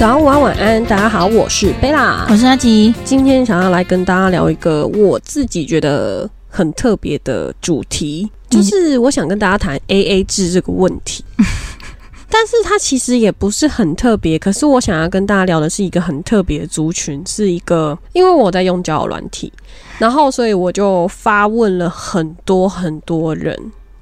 早安、午安、晚安，大家好，我是贝拉，我是阿吉。今天想要来跟大家聊一个我自己觉得很特别的主题，就是我想跟大家谈 A A 制这个问题。但是它其实也不是很特别，可是我想要跟大家聊的是一个很特别的族群，是一个因为我在用交友软体，然后所以我就发问了很多很多人，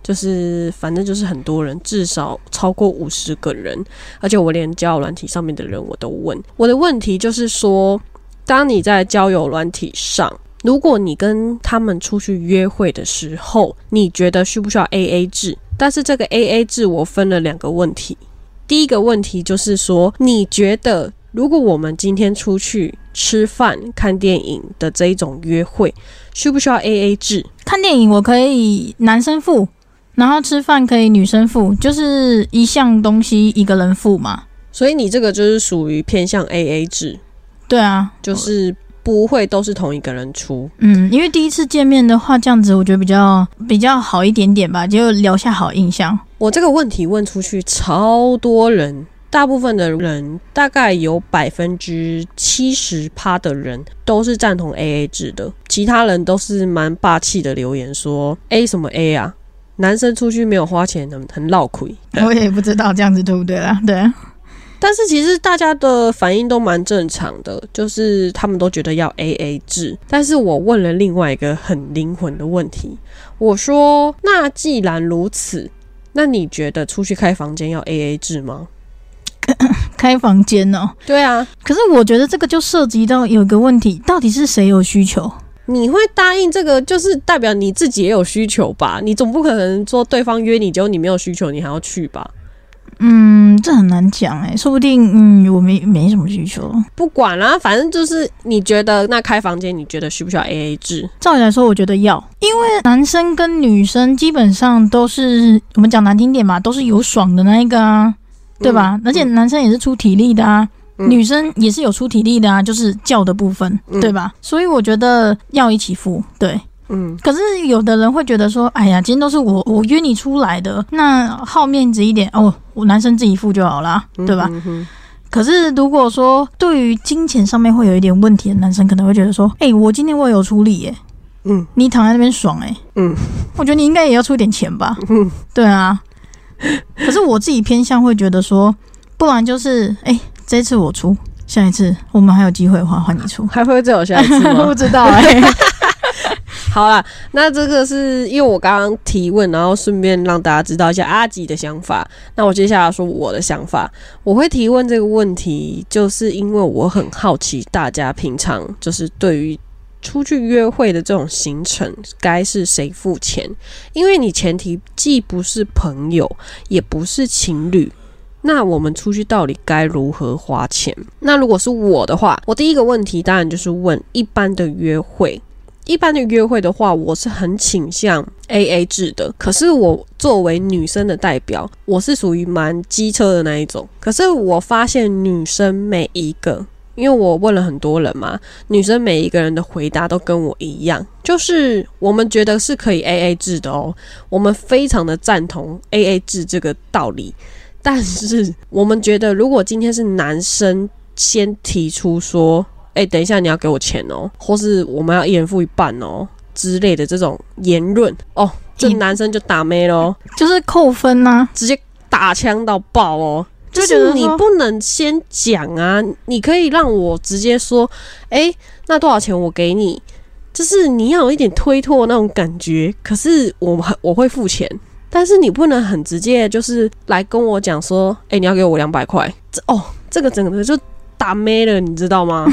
就是反正就是很多人，至少超过五十个人，而且我连交友软体上面的人我都问。我的问题就是说，当你在交友软体上，如果你跟他们出去约会的时候，你觉得需不需要 A A 制？但是这个 A A 制我分了两个问题。第一个问题就是说，你觉得如果我们今天出去吃饭、看电影的这一种约会，需不需要 A A 制？看电影我可以男生付，然后吃饭可以女生付，就是一项东西一个人付嘛。所以你这个就是属于偏向 A A 制，对啊，就是不会都是同一个人出。嗯，因为第一次见面的话，这样子我觉得比较比较好一点点吧，就留下好印象。我这个问题问出去，超多人，大部分的人大概有百分之七十趴的人都是赞同 A A 制的，其他人都是蛮霸气的留言说 A 什么 A 啊，男生出去没有花钱很很闹亏。我也不知道这样子对不对啦，对。但是其实大家的反应都蛮正常的，就是他们都觉得要 A A 制。但是我问了另外一个很灵魂的问题，我说：那既然如此，那你觉得出去开房间要 A A 制吗？开房间哦，对啊，可是我觉得这个就涉及到有一个问题，到底是谁有需求？你会答应这个，就是代表你自己也有需求吧？你总不可能说对方约你，结果你没有需求，你还要去吧？嗯，这很难讲哎，说不定嗯，我没没什么需求。不管啦，反正就是你觉得那开房间，你觉得需不需要 A A 制？照理来说，我觉得要，因为男生跟女生基本上都是我们讲难听点嘛，都是有爽的那一个啊，对吧？而且男生也是出体力的啊，女生也是有出体力的啊，就是叫的部分，对吧？所以我觉得要一起付，对。嗯，可是有的人会觉得说，哎呀，今天都是我我约你出来的，那好面子一点哦，我男生自己付就好啦，对吧？可是如果说对于金钱上面会有一点问题的男生，可能会觉得说，哎，我今天我有出力耶，嗯，你躺在那边爽哎，嗯，我觉得你应该也要出点钱吧，嗯，对啊。可是我自己偏向会觉得说，不然就是哎，这次我出，下一次我们还有机会的话换你出，还会再有下一次吗？不知道哎。好啦，那这个是因为我刚刚提问，然后顺便让大家知道一下阿吉的想法。那我接下来说我的想法。我会提问这个问题，就是因为我很好奇大家平常就是对于出去约会的这种行程，该是谁付钱？因为你前提既不是朋友，也不是情侣，那我们出去到底该如何花钱？那如果是我的话，我第一个问题当然就是问一般的约会。一般的约会的话，我是很倾向 A A 制的。可是我作为女生的代表，我是属于蛮机车的那一种。可是我发现女生每一个，因为我问了很多人嘛，女生每一个人的回答都跟我一样，就是我们觉得是可以 A A 制的哦，我们非常的赞同 A A 制这个道理。但是我们觉得，如果今天是男生先提出说，哎，等一下，你要给我钱哦，或是我们要一人付一半哦之类的这种言论哦，这男生就打妹喽，就是扣分呐，直接打枪到爆哦。就是你不能先讲啊，你可以让我直接说，哎，那多少钱我给你？就是你要有一点推脱那种感觉。可是我我会付钱，但是你不能很直接，就是来跟我讲说，哎，你要给我两百块。这哦，这个整个就打没了，你知道吗？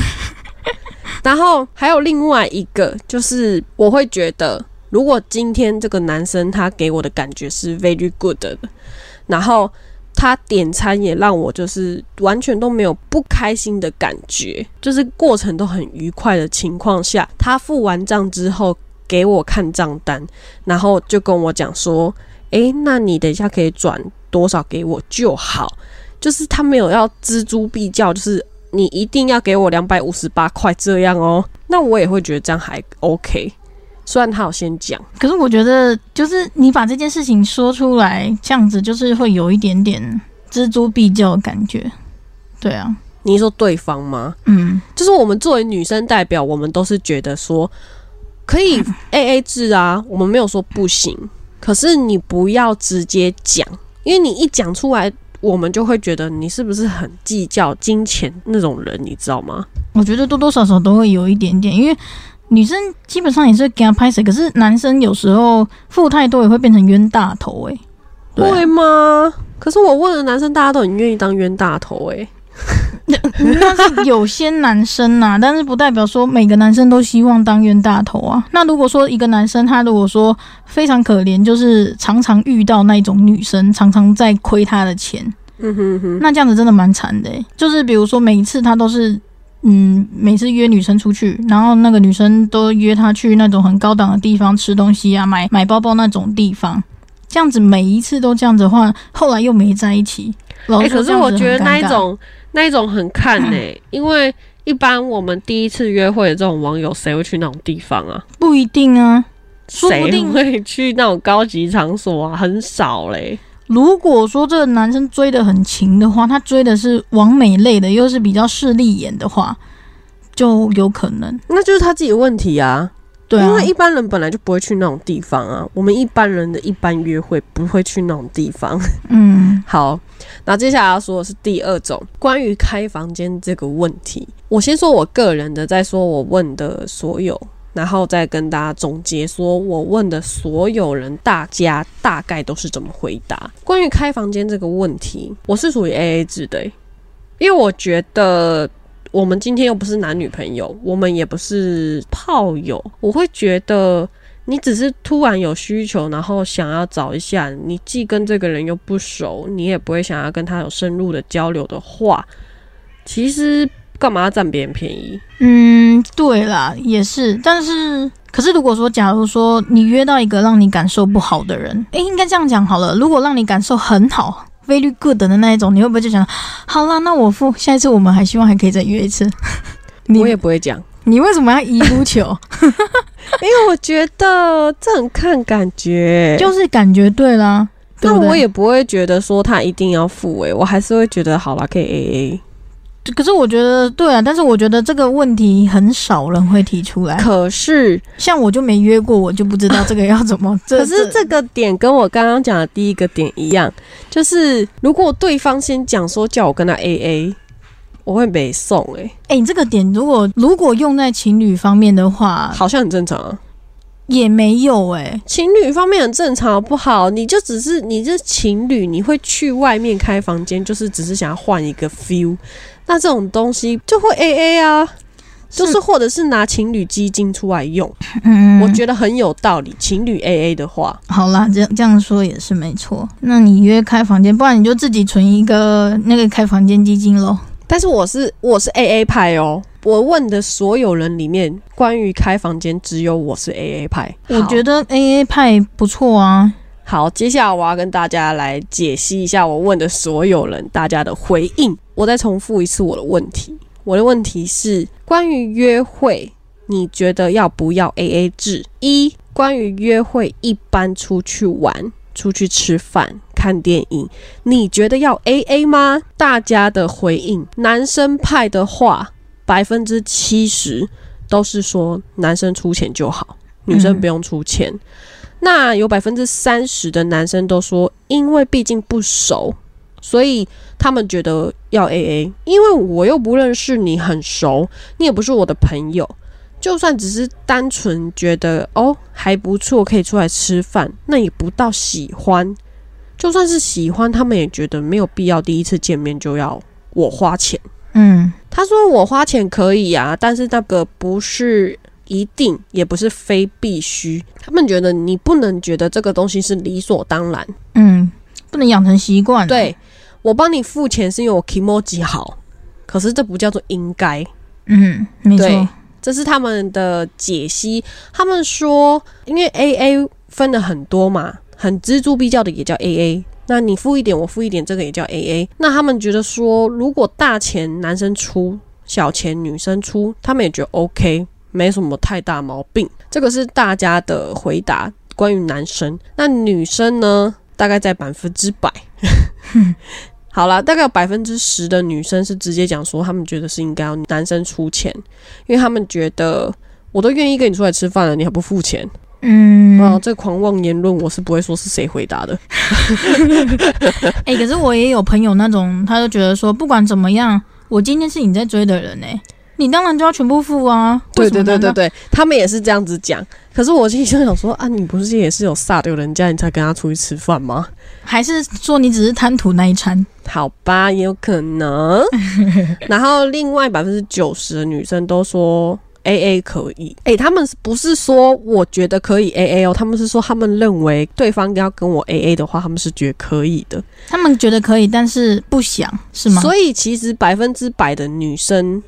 然后还有另外一个，就是我会觉得，如果今天这个男生他给我的感觉是 very good 的，然后他点餐也让我就是完全都没有不开心的感觉，就是过程都很愉快的情况下，他付完账之后给我看账单，然后就跟我讲说：“诶，那你等一下可以转多少给我就好。”就是他没有要锱铢必较，就是。你一定要给我两百五十八块这样哦，那我也会觉得这样还 OK。虽然他有先讲，可是我觉得就是你把这件事情说出来，这样子就是会有一点点锱铢必较的感觉。对啊，你说对方吗？嗯，就是我们作为女生代表，我们都是觉得说可以 A A 制啊，我们没有说不行。可是你不要直接讲，因为你一讲出来，我们就会觉得你是不是很计较金钱那种人，你知道吗？我觉得多多少少都会有一点点，因为女生基本上也是给他拍谁，可是男生有时候付太多也会变成冤大头诶、对啊会吗？可是我问了男生，大家都很愿意当冤大头诶、那是有些男生呐、但是不代表说每个男生都希望当冤大头啊。那如果说一个男生他如果说非常可怜，就是常常遇到那种女生，常常在亏他的钱，嗯哼哼，那这样子真的蛮惨的、欸。就是比如说每一次他都是。嗯，每次约女生出去，然后那个女生都约他去那种很高档的地方吃东西啊，买买包包那种地方，这样子每一次都这样子的话，后来又没在一起。老哎、实说可是我觉得那一，种那一种很看 呢、因为一般我们第一次约会的这种网友，谁会去那种地方啊？不一定啊，说不谁定会去那种高级场所啊？很少嘞。如果说这个男生追的很勤的话，他追的是完美类的，又是比较势利眼的话，就有可能。那就是他自己的问题啊。对啊因，为一般人本来就不会去那种地方啊。我们一般人的一般约会不会去那种地方。嗯好，那接下来要说的是第二种关于开房间这个问题。我先说我个人的，再说我问的所有，然后再跟大家总结，说我问的所有人，大家大概都是怎么回答。关于开房间这个问题，我是属于 A A 制的欸、因为我觉得。我们今天又不是男女朋友，我们也不是炮友，我会觉得你只是突然有需求，然后想要找一下，你既跟这个人又不熟，你也不会想要跟他有深入的交流的话，其实干嘛要占别人便宜？嗯，对啦，也是。但是，可是如果说，假如说你约到一个让你感受不好的人，诶，应该这样讲好了。如果让你感受很好。Very good 的那一种，你会不会就想，好啦，那我付，下一次我们还希望还可以再约一次。你我也不会讲，你为什么要一不求？因为我觉得这很看感觉，就是感觉对啦。那我也不会觉得说他一定要付诶、我还是会觉得好啦，可以 A A。可是我觉得对啊，但是我觉得这个问题很少人会提出来。可是，像我就没约过，我就不知道这个要怎么。可是这个点跟我刚刚讲的第一个点一样，就是如果对方先讲说叫我跟他 A A，我会没送诶、哎、你这个点如果如果用在情侣方面的话，好像很正常啊。也没有哎、情侣方面很正常，好不好？你就只是你这情侣，你会去外面开房间，就是只是想要换一个 feel。那这种东西就会 A A 啊，就是或者是拿情侣基金出来用，嗯，我觉得很有道理。情侣 A A 的话，好啦，这样这样说也是没错。那你约开房间，不然你就自己存一个那个开房间基金喽。但是我是我是 A A 派哦。我问的所有人里面，关于开房间，只有我是 A A 派。我觉得得 A A 派不错啊。好，接下来我要跟大家来解析一下我问的所有人大家的回应。我再重复一次我的问题，我的问题是关于约会，你觉得要不要 A A 制？一，关于约会一般出去玩、出去吃饭、看电影，你觉得要 A A 吗？大家的回应，男生派的话，百分之七十都是说男生出钱就好，女生嗯不用出钱。那有百分之三十的男生都说，因为毕竟不熟，所以他们觉得要 A A。因为我又不认识你很熟，你也不是我的朋友，就算只是单纯觉得哦还不错，可以出来吃饭，那也不到喜欢。就算是喜欢，他们也觉得没有必要第一次见面就要我花钱。嗯他说我花钱可以啊，但是那个不是一定，也不是非必须。他们觉得你不能觉得这个东西是理所当然。嗯，不能养成习惯。，对我帮你付钱是因为我 emoji 好，可是这不叫做应该。嗯，没对错。这是他们的解析。他们说，因为 A A 分了很多嘛，很锱铢必较的也叫 A A。那你付一点，我付一点，这个也叫 A A。那他们觉得说，如果大钱男生出，小钱女生出，他们也觉得 OK，没什么太大毛病。这个是大家的回答。关于男生，那女生呢？大概在百分之百。好啦，大概有百分之十的女生是直接讲说，他们觉得是应该要男生出钱，因为他们觉得我都愿意跟你出来吃饭了，你还不付钱？嗯，啊，这狂妄言论我是不会说是谁回答的。哎、可是我也有朋友那种，他就觉得说，不管怎么样，我今天是你在追的人哎、你当然就要全部付啊。对对对对对，他们也是这样子讲。可是我心里就想说啊，你不是也是有撒丢人家，你才跟他出去吃饭吗？还是说你只是贪图那一餐？好吧，也有可能。然后另外百分之九十的女生都说 A A 可以。诶、他们是不是说我觉得可以 A A 哦？他们是说他们认为对方要跟我 A A 的话，他们是觉得可以的。他们觉得可以，但是不想，是吗？所以其实百分之百的女生，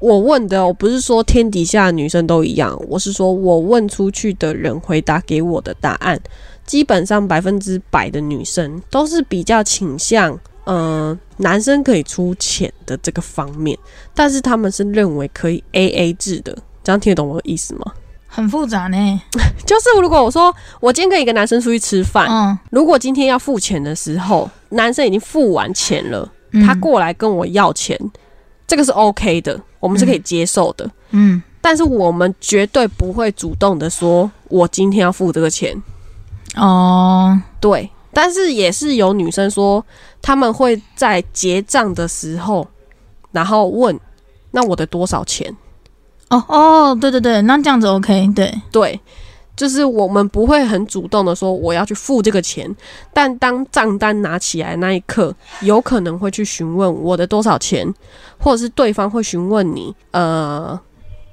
我问的，我不是说天底下女生都一样，我是说我问出去的人回答给我的答案，基本上百分之百的女生都是比较倾向。呃，男生可以出钱的这个方面，但是他们是认为可以 A A 制的，这样听得懂我的意思吗？很复杂呢。就是如果我说我今天跟一个男生出去吃饭，嗯，如果今天要付钱的时候，男生已经付完钱了，嗯他过来跟我要钱，这个是 OK 的，我们是可以接受的。嗯，但是我们绝对不会主动的说，我今天要付这个钱。哦，对，但是也是有女生说，他们会在结账的时候，然后问，那我的多少钱？哦哦，对对对，那这样子 OK，对，对，就是我们不会很主动的说我要去付这个钱，但当账单拿起来那一刻，有可能会去询问我的多少钱，或者是对方会询问你，呃，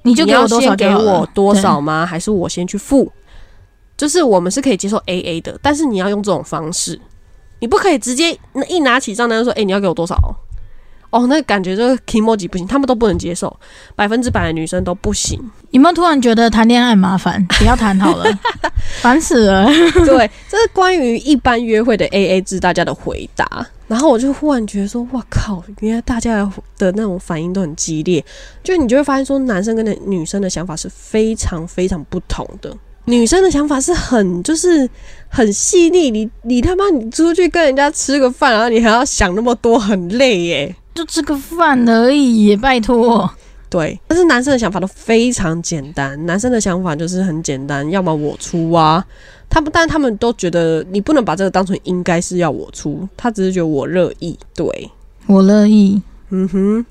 你就给要我多少先给我多少？吗？还是我先去付？就是我们是可以接受 A A 的，但是你要用这种方式，你不可以直接一拿起账单就说：“哎、你要给我多少哦？”哦，那感觉这个 emoji 不行，他们都不能接受，百分之百的女生都不行。对有没有突然觉得谈恋爱很麻烦？不要谈好了，烦死了。对，这是关于一般约会的 A A 制大家的回答。然后我就忽然觉得说，哇靠，原来大家的那种反应都很激烈。就你就会发现说，男生跟女生的想法是非常非常不同的。女生的想法是很就是很细腻，你你他妈你出去跟人家吃个饭，然后你还要想那么多，很累耶。就吃个饭而已，拜托。对，但是男生的想法都非常简单，男生的想法就是很简单，要么我出啊，他们，但他们都觉得你不能把这个当成应该是要我出，他只是觉得我乐意。对，我乐意。嗯哼，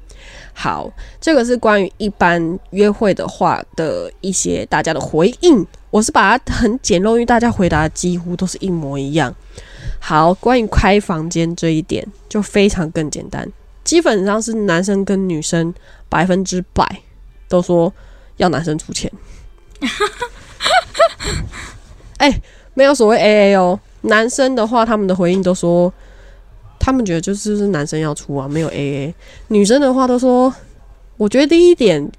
好，这个是关于一般约会的话的一些大家的回应，我是把它很简陋，因为大家回答几乎都是一模一样。好，关于开房间这一点就非常更简单，基本上是男生跟女生百分之百都说要男生出钱。哎、没有所谓 A A 哦，男生的话他们的回应都说。他们觉得就是是男生要出啊，没有 A A。女生的话都说，我觉得第一点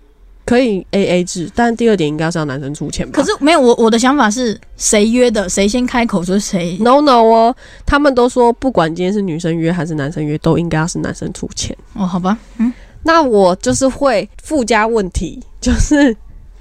可以 A A 制，但第二点应该是要男生出钱吧。可是没有我我的想法是谁约的，谁先开口就是谁。no no 哦，他们都说不管今天是女生约还是男生约，都应该要是男生出钱。哦，好吧，嗯，那我就是会附加问题，就是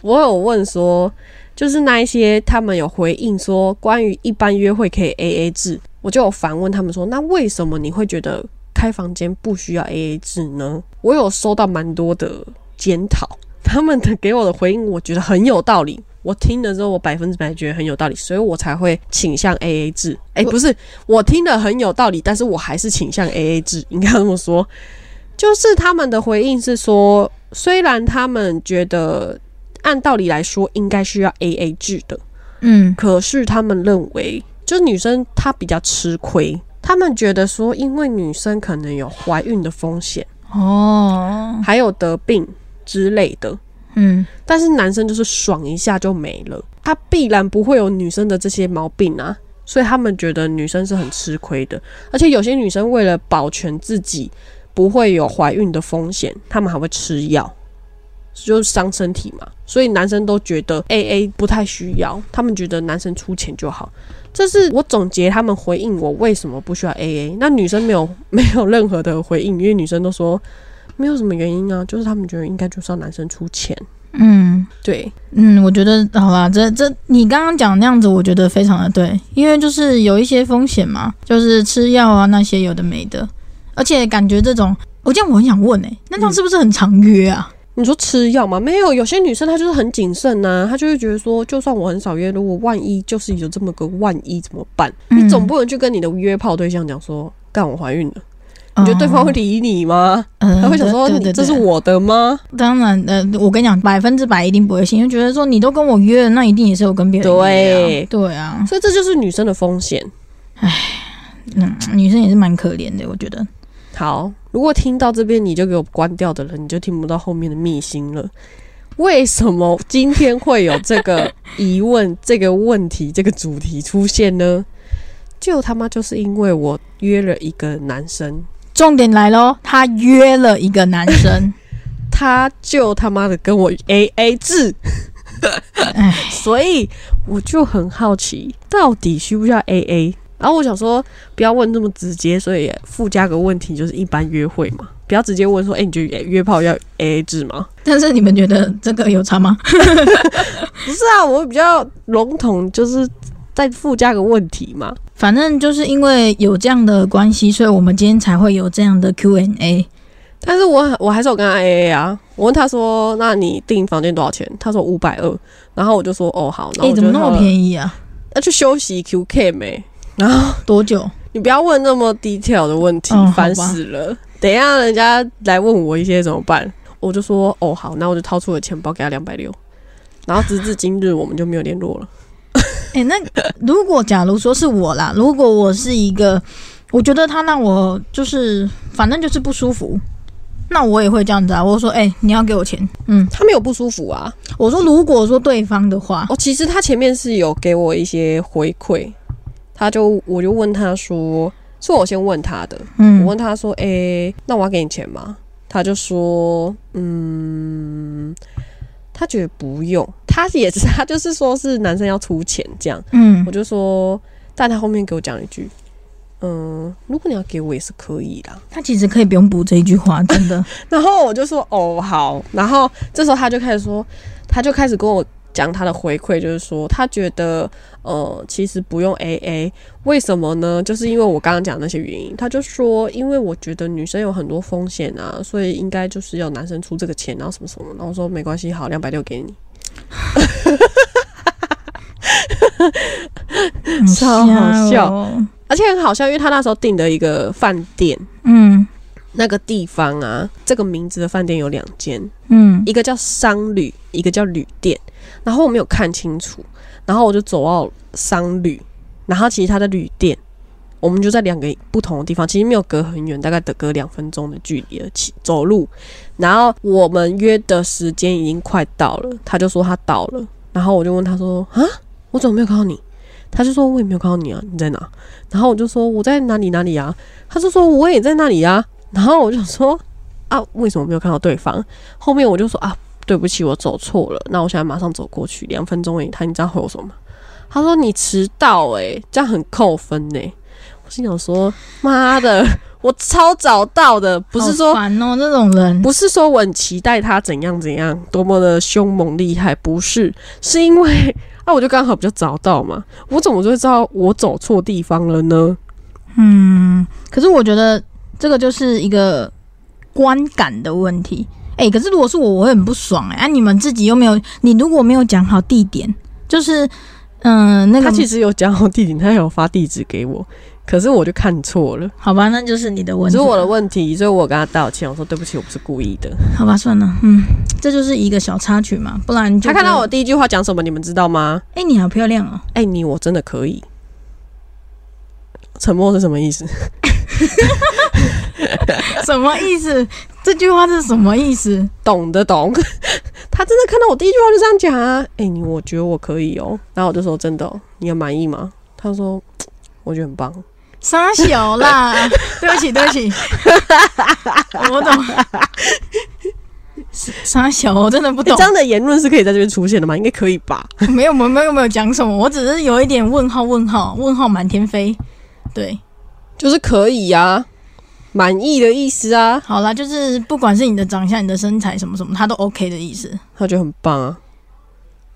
我有问说，就是那一些他们有回应说关于一般约会可以 A A 制，我就有反问他们说，那为什么你会觉得开房间不需要 A A 制呢？我有收到蛮多的检讨，他们的给我的回应，我觉得很有道理。我听了之后，我百分之百觉得很有道理，所以我才会倾向 A A 制。哎、不是，我听了很有道理，但是我还是倾向 A A 制，应该这么说。就是他们的回应是说，虽然他们觉得按道理来说应该需要 A A 制的，嗯，可是他们认为，就女生她比较吃亏。他们觉得说，因为女生可能有怀孕的风险，哦，还有得病之类的，嗯，但是男生就是爽一下就没了，他必然不会有女生的这些毛病啊，所以他们觉得女生是很吃亏的。而且有些女生为了保全自己不会有怀孕的风险，他们还会吃药，就是伤身体嘛。所以男生都觉得 A A 不太需要，他们觉得男生出钱就好。这是我总结他们回应我为什么不需要 A A。那女生没有 没有任何的回应，因为女生都说没有什么原因啊，就是他们觉得应该就是要男生出钱。嗯对，嗯，我觉得好吧，这这你刚刚讲那样子，我觉得非常的对，因为就是有一些风险嘛，就是吃药啊那些有的没的，而且感觉这种，我这样我很想问哎、那这样是不是很常约啊？你说吃药吗？没有，有些女生她就是很谨慎呐，她就会觉得说，就算我很少约，如果万一就是有这么个万一怎么办？嗯你总不能去跟你的约炮对象讲说，干我怀孕了，你觉得对方会理你吗？嗯他会想说，对对对这是我的吗？当然，呃，我跟你讲，百分之百一定不会信，因为觉得说你都跟我约了，那一定也是有跟别人约对啊，对啊，所以这就是女生的风险。唉嗯，女生也是蛮可怜的，我觉得。好，如果听到这边你就给我关掉的人，你就听不到后面的秘辛了。为什么今天会有这个疑问、这个问题、这个主题出现呢？就他妈就是因为我约了一个男生，重点来喽，他约了一个男生，他就他妈的跟我 A A 制，哎，所以我就很好奇，到底需不需要 A A？然后我想说，不要问这么直接，所以附加个问题，就是一般约会嘛，不要直接问说，哎、你觉得约炮要 A A 制吗？但是你们觉得这个有差吗？不是啊，我比较笼统，就是再附加个问题嘛。反正就是因为有这样的关系，所以我们今天才会有这样的 Q&A。但是我我还是有跟他 A A 啊，我问他说，那你订房间多少钱？他说五百二，然后我就说，哦好，那哎、我怎么那么？便宜啊？要去休息 Q K 没？然后多久？你不要问那么 detail 的问题烦死了。等一下人家来问我一些怎么办？我就说哦好，那我就掏出了钱包给他两百六，然后直至今日我们就没有联络了。哎、那如果假如说是我啦，如果我是一个，我觉得他让我就是反正就是不舒服，那我也会这样子啊。我说，哎、你要给我钱。嗯，他没有不舒服啊。我说如果说对方的话，哦，其实他前面是有给我一些回馈，他就我就问他说，是我先问他的，嗯我嗯问他说，诶、那我要给你钱吗？他就说，嗯，他觉得不用，他也是他就是说是男生要出钱这样。嗯我就说，但他后面给我讲一句，嗯，如果你要给我也是可以啦。他其实可以不用补这一句话，真的。然后我就说，哦，好。然后这时候他就开始说，他就开始跟我讲他的回馈，就是说他觉得，呃，其实不用 A A，为什么呢？就是因为我刚刚讲那些原因。他就说，因为我觉得女生有很多风险啊，所以应该就是要男生出这个钱，然后什么什么。然后我说没关系，好，两百六给你。很 超好笑哦。而且很好笑，因为他那时候订的一个饭店。嗯那个地方啊，这个名字的饭店有两间，嗯一个叫商旅，一个叫旅店。然后我没有看清楚，然后我就走到商旅，然后其实他的旅店，我们就在两个不同的地方，其实没有隔很远，大概得隔两分钟的距离而起走路。然后我们约的时间已经快到了，他就说他到了，然后我就问他说啊，我怎么没有看到你？他就说我也没有看到你啊，你在哪？然后我就说我在哪里哪里啊，他就说我也在那里啊。然后我就说啊，为什么没有看到对方？后面我就说啊，对不起，我走错了。那我现在马上走过去，两分钟而已。他你知道回我什么？他说你迟到诶、这样很扣分呢、我心想说妈的，我超早到的，不是说好烦哦，这种人。不是说我很期待他怎样怎样，多么的凶猛厉害，不是，是因为 啊，我就刚好比较早到嘛，我怎么就会知道我走错地方了呢？嗯，可是我觉得这个就是一个观感的问题。哎、可是如果是我，我会很不爽哎、啊，你们自己又没有，你如果没有讲好地点，就是嗯、那个他其实有讲好地点，他有发地址给我，可是我就看错了，好吧，那就是你的问题，是我的问题，所以我跟他道歉，我说对不起，我不是故意的。好吧，算了，嗯，这就是一个小插曲嘛，不然就他看到我，第一句话讲什么，你们知道吗？哎、你好漂亮哦，哎、你我真的可以。沉默是什么意思？什么意思？这句话是什么意思？懂的懂。他真的看到我第一句话就这样讲啊！哎、你我觉得我可以哦。然后我就说真的、哦，你很满意吗？他说 我觉得很棒。傻小啦，对不起，对不起，我懂。傻小，我真的不懂哎这。样的言论是可以在这边出现的吗？应该可以吧？没有，没有，没有，没有讲什么，我只是有一点问号，问号，问号满天飞。对，就是可以呀、满意的意思啊。好啦，就是不管是你的长相、你的身材什么什么，他都 OK 的意思。他觉得很棒啊。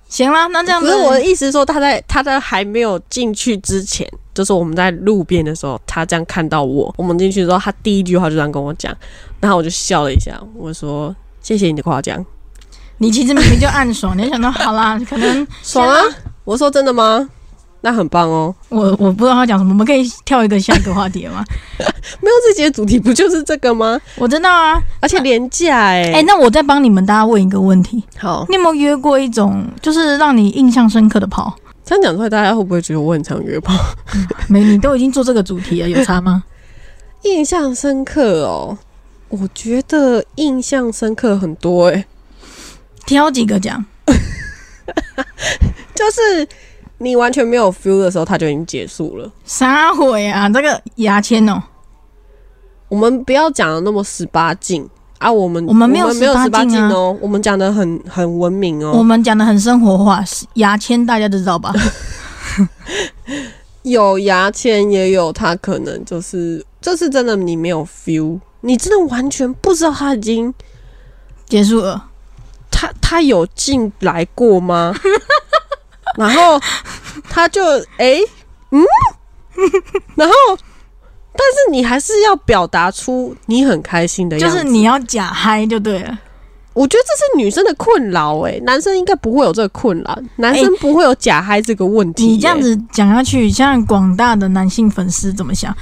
行啦，那这样子我的意思是说，他在他在还没有进去之前，就是我们在路边的时候，他这样看到我，我们进去之后，他第一句话就这样跟我讲，然后我就笑了一下，我说谢谢你的夸奖，你其实明明就暗爽，你就想到好啦，可能 爽啊！我说真的吗？那很棒哦。我我不知道他讲什么，我们可以跳一个下一个话题了吗？没有这节主题不就是这个吗？我知道啊，而且廉价哎、哎、那我再帮你们大家问一个问题，好，你有没有约过一种就是让你印象深刻的炮？这样讲出来，大家会不会觉得我很常约炮？没，你都已经做这个主题了，有差吗？印象深刻哦，我觉得印象深刻很多哎、挑几个讲。就是你完全没有 feel 的时候，它就已经结束了。啥鬼啊？这个牙签哦，我们不要讲的那么十八禁啊，我们我们没有没有十八禁哦，我们讲的很很文明哦我哦。们讲的很生活化，牙签大家都知道吧？有牙签，也有他可能就是这是真的，你没有 feel，你真的完全不知道他已经结束了，他他有进来过吗？然后他就诶，嗯，然后但是你还是要表达出你很开心的样子，就是你要假嗨就对了。我觉得这是女生的困扰诶，男生应该不会有这个困扰，男生不会有假嗨这个问题、你这样，子讲下去，像广大的男性粉丝怎么想？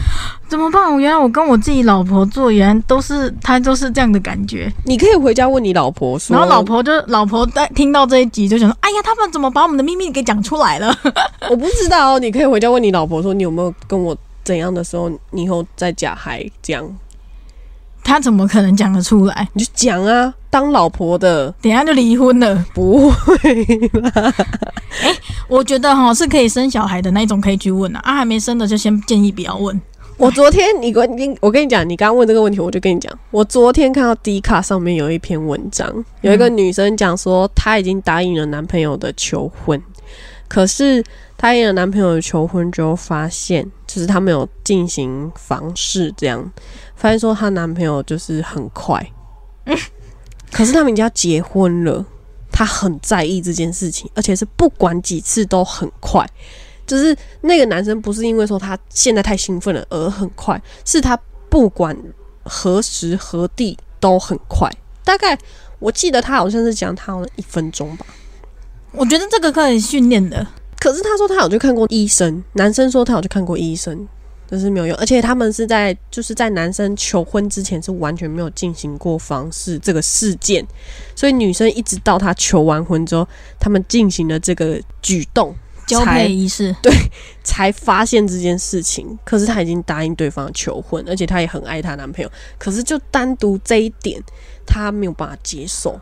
怎么办？我原来我跟我自己老婆做，原来都是他都是这样的感觉。你可以回家问你老婆说，然后老婆就老婆在听到这一集就想说：“哎呀，他们怎么把我们的秘密给讲出来了 我不知道哦，你可以回家问你老婆说，你有没有跟我怎样的时候，你以后再假嗨这样，？”他怎么可能讲得出来？你就讲啊，当老婆的等一下就离婚了。不会 我觉得哈是可以生小孩的那一种可以去问啊，啊还没生的就先建议不要问。我昨天你跟你我跟你讲，你刚刚问这个问题，我就跟你讲，我昨天看到 D 卡上面有一篇文章，有一个女生讲说，她已经答应了男朋友的求婚，可是答应了男朋友的求婚之后，发现就是他没有进行房事，这样发现说她男朋友就是很快，可是他们已经要结婚了，他很在意这件事情，而且是不管几次都很快。就是那个男生不是因为说他现在太兴奋了而很快，是他不管何时何地都很快。大概我记得他好像是讲他好像一分钟吧。我觉得这个可以训练的。可是他说他有去看过医生，男生说他有去看过医生，但是没有用。而且他们是在就是在男生求婚之前是完全没有进行过房事这个事件，所以女生一直到他求完婚之后，他们进行了这个举动。交才配仪式，对才发现这件事情。可是她已经答应对方求婚，而且她也很爱她男朋友。可是就单独这一点，她没有办法接受。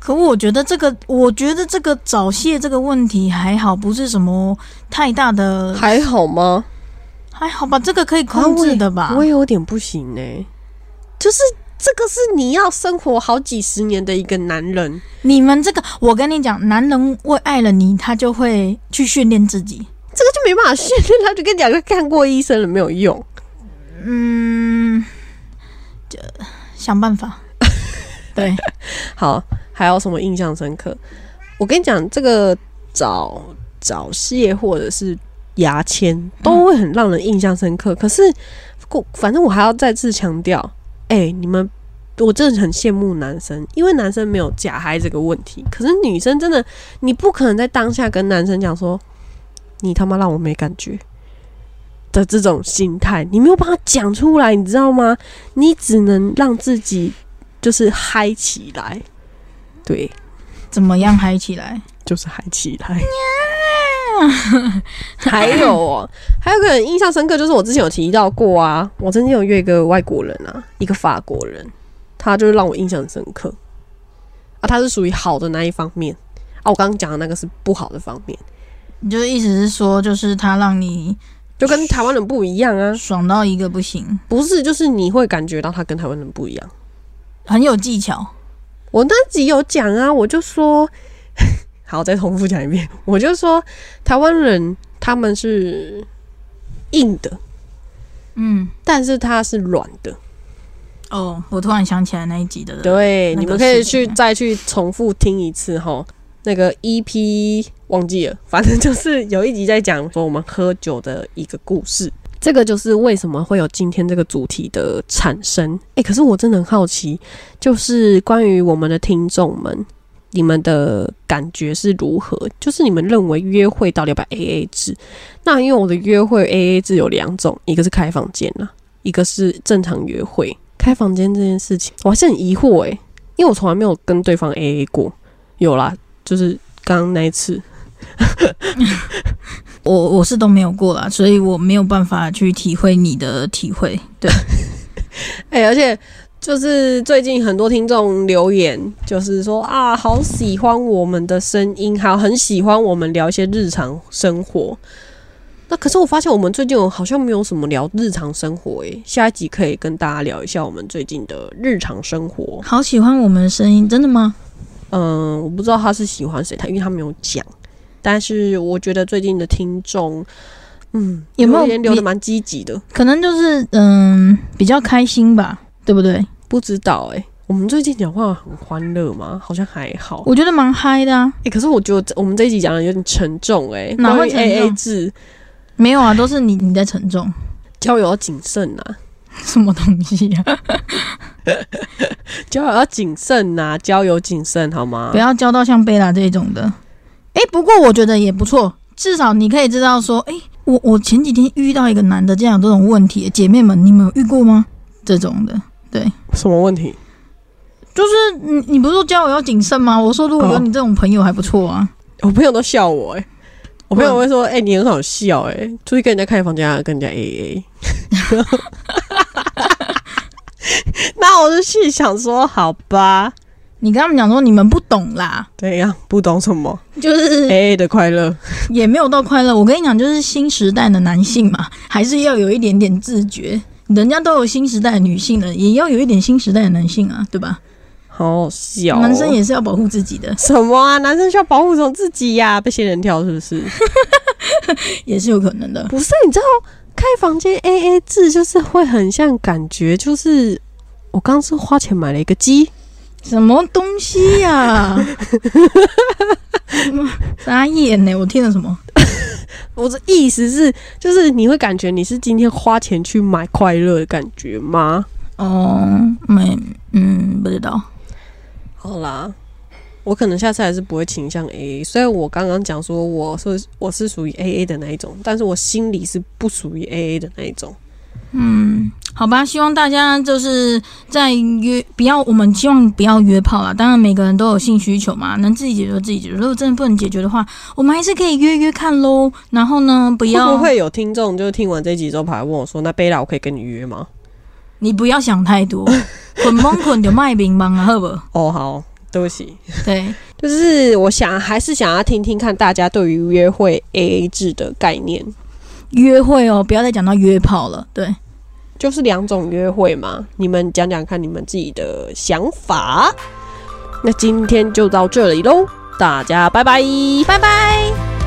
可我觉得这个，我觉得这个早泄这个问题还好，不是什么太大的，还好吗？还好吧，这个可以控制的吧？我也有点不行呢、就是这个是你要生活好几十年的一个男人，你们这个，我跟你讲，男人为爱了你，他就会去训练自己。这个就没办法训练。他就跟你讲，看过医生了没有用。嗯，就想办法。对，好，还有什么印象深刻？我跟你讲，这个早早泄或者是牙签都会很让人印象深刻。可是，反正我还要再次强调，哎、你们。我真的很羡慕男生，因为男生没有假嗨这个问题。可是女生真的，你不可能在当下跟男生讲说：“你他妈让我没感觉”的这种心态，你没有办法讲出来，你知道吗？你只能让自己就是嗨起来，对，怎么样嗨起来？就是嗨起来。还有哦，还有个人印象深刻，就是我之前有提到过啊，我曾经有约一个外国人啊，一个法国人，他就是让我印象深刻啊，他是属于好的那一方面啊，我刚刚讲的那个是不好的方面，你就意思是说，就是他让你就跟台湾人不一样啊，爽到一个不行，不是，就是你会感觉到他跟台湾人不一样。很有技巧。我那集有讲啊，我就说，好，再重复讲一遍，我就说台湾人他们是硬的，嗯，但是他是软的。哦，我突然想起来那一集的，对，那个你们可以去再去重复听一次哈。那个 EP 忘记了，反正就是有一集在讲说我们喝酒的一个故事。这个就是为什么会有今天这个主题的产生。诶，可是我真的很好奇，就是关于我们的听众们，你们的感觉是如何？就是你们认为约会到底要不要 AA 制？那因为我的约会 AA 制有两种，一个是开房间啦，一个是正常约会。开房间这件事情，我还是很疑惑诶，因为我从来没有跟对方 AA 过。有啦，就是刚刚那一次。我我是都没有过啦，所以我没有办法去体会你的体会。对，哎、而且就是最近很多听众留言，就是说啊，好喜欢我们的声音，还有很喜欢我们聊一些日常生活。那可是我发现我们最近好像没有什么聊日常生活诶，下一集可以跟大家聊一下我们最近的日常生活。好喜欢我们的声音，真的吗？嗯，我不知道他是喜欢谁，他因为他没有讲。但是我觉得最近的听众，嗯，有没有留言留的蛮积极的？可能就是嗯比较开心吧，对不对？不知道哎，我们最近讲话很欢乐吗？好像还好。我觉得蛮嗨的啊。哎、可是我觉得我们这一集讲的有点沉重哎、哪会关于沉重 AA 制，没有啊，都是你你在沉重，交友要谨慎呐，什么东西啊？交友要谨慎呐，交友谨慎好吗不？要交到像贝拉这种的。哎、不过我觉得也不错，至少你可以知道说，哎、我我前几天遇到一个男的这样有这种问题，姐妹们，你们有遇过吗？这种的，对，什么问题？就是你你不是说交友要谨慎吗？我说如果有哦你这种朋友还不错啊。我朋友都笑我哎、我朋友会说：“哎、你很好笑哎、出去跟人家开房间啊跟人家 AA。”那我就心想说：“好吧，你跟他们讲说你们不懂啦，怎样不懂什么就是 AA 的快乐？也没有到快乐。我跟你讲，就是新时代的男性嘛，还是要有一点点自觉。人家都有新时代女性了，也要有一点新时代的男性啊，对吧？好好笑哦、男生也是要保护自己的，什么啊？男生需要保护什么自己呀、被仙人跳是不是？也是有可能的。不是，你知道开房间 A A 制就是会很像感觉，就是我刚是花钱买了一个鸡，什么东西呀、什么傻眼呢？我听了什么？我的意思是，就是你会感觉你是今天花钱去买快乐的感觉吗？哦，没，嗯，不知道。好啦，我可能下次还是不会倾向 A A，虽然我刚刚讲说我是我是属于 A A 的那一种，但是我心里是不属于 A A 的那一种。嗯，好吧，希望大家就是在约，不要我们希望不要约炮啦。当然，每个人都有性需求嘛，能自己解决就自己解决。如果真的不能解决的话，我们还是可以约约看喽。然后呢，不会要不会有听众就听完这集之后，跑来问我说：“那贝拉，我可以跟你约吗你不要想太多，捆蒙捆就卖冰棒啊，好不？？” 哦，好，对不起，对，就是我想还是想要听听看大家对于约会 A A 制的概念，约会哦，不要再讲到约炮了。对，就是两种约会嘛，你们讲讲看你们自己的想法。那今天就到这里喽，大家拜拜。拜拜。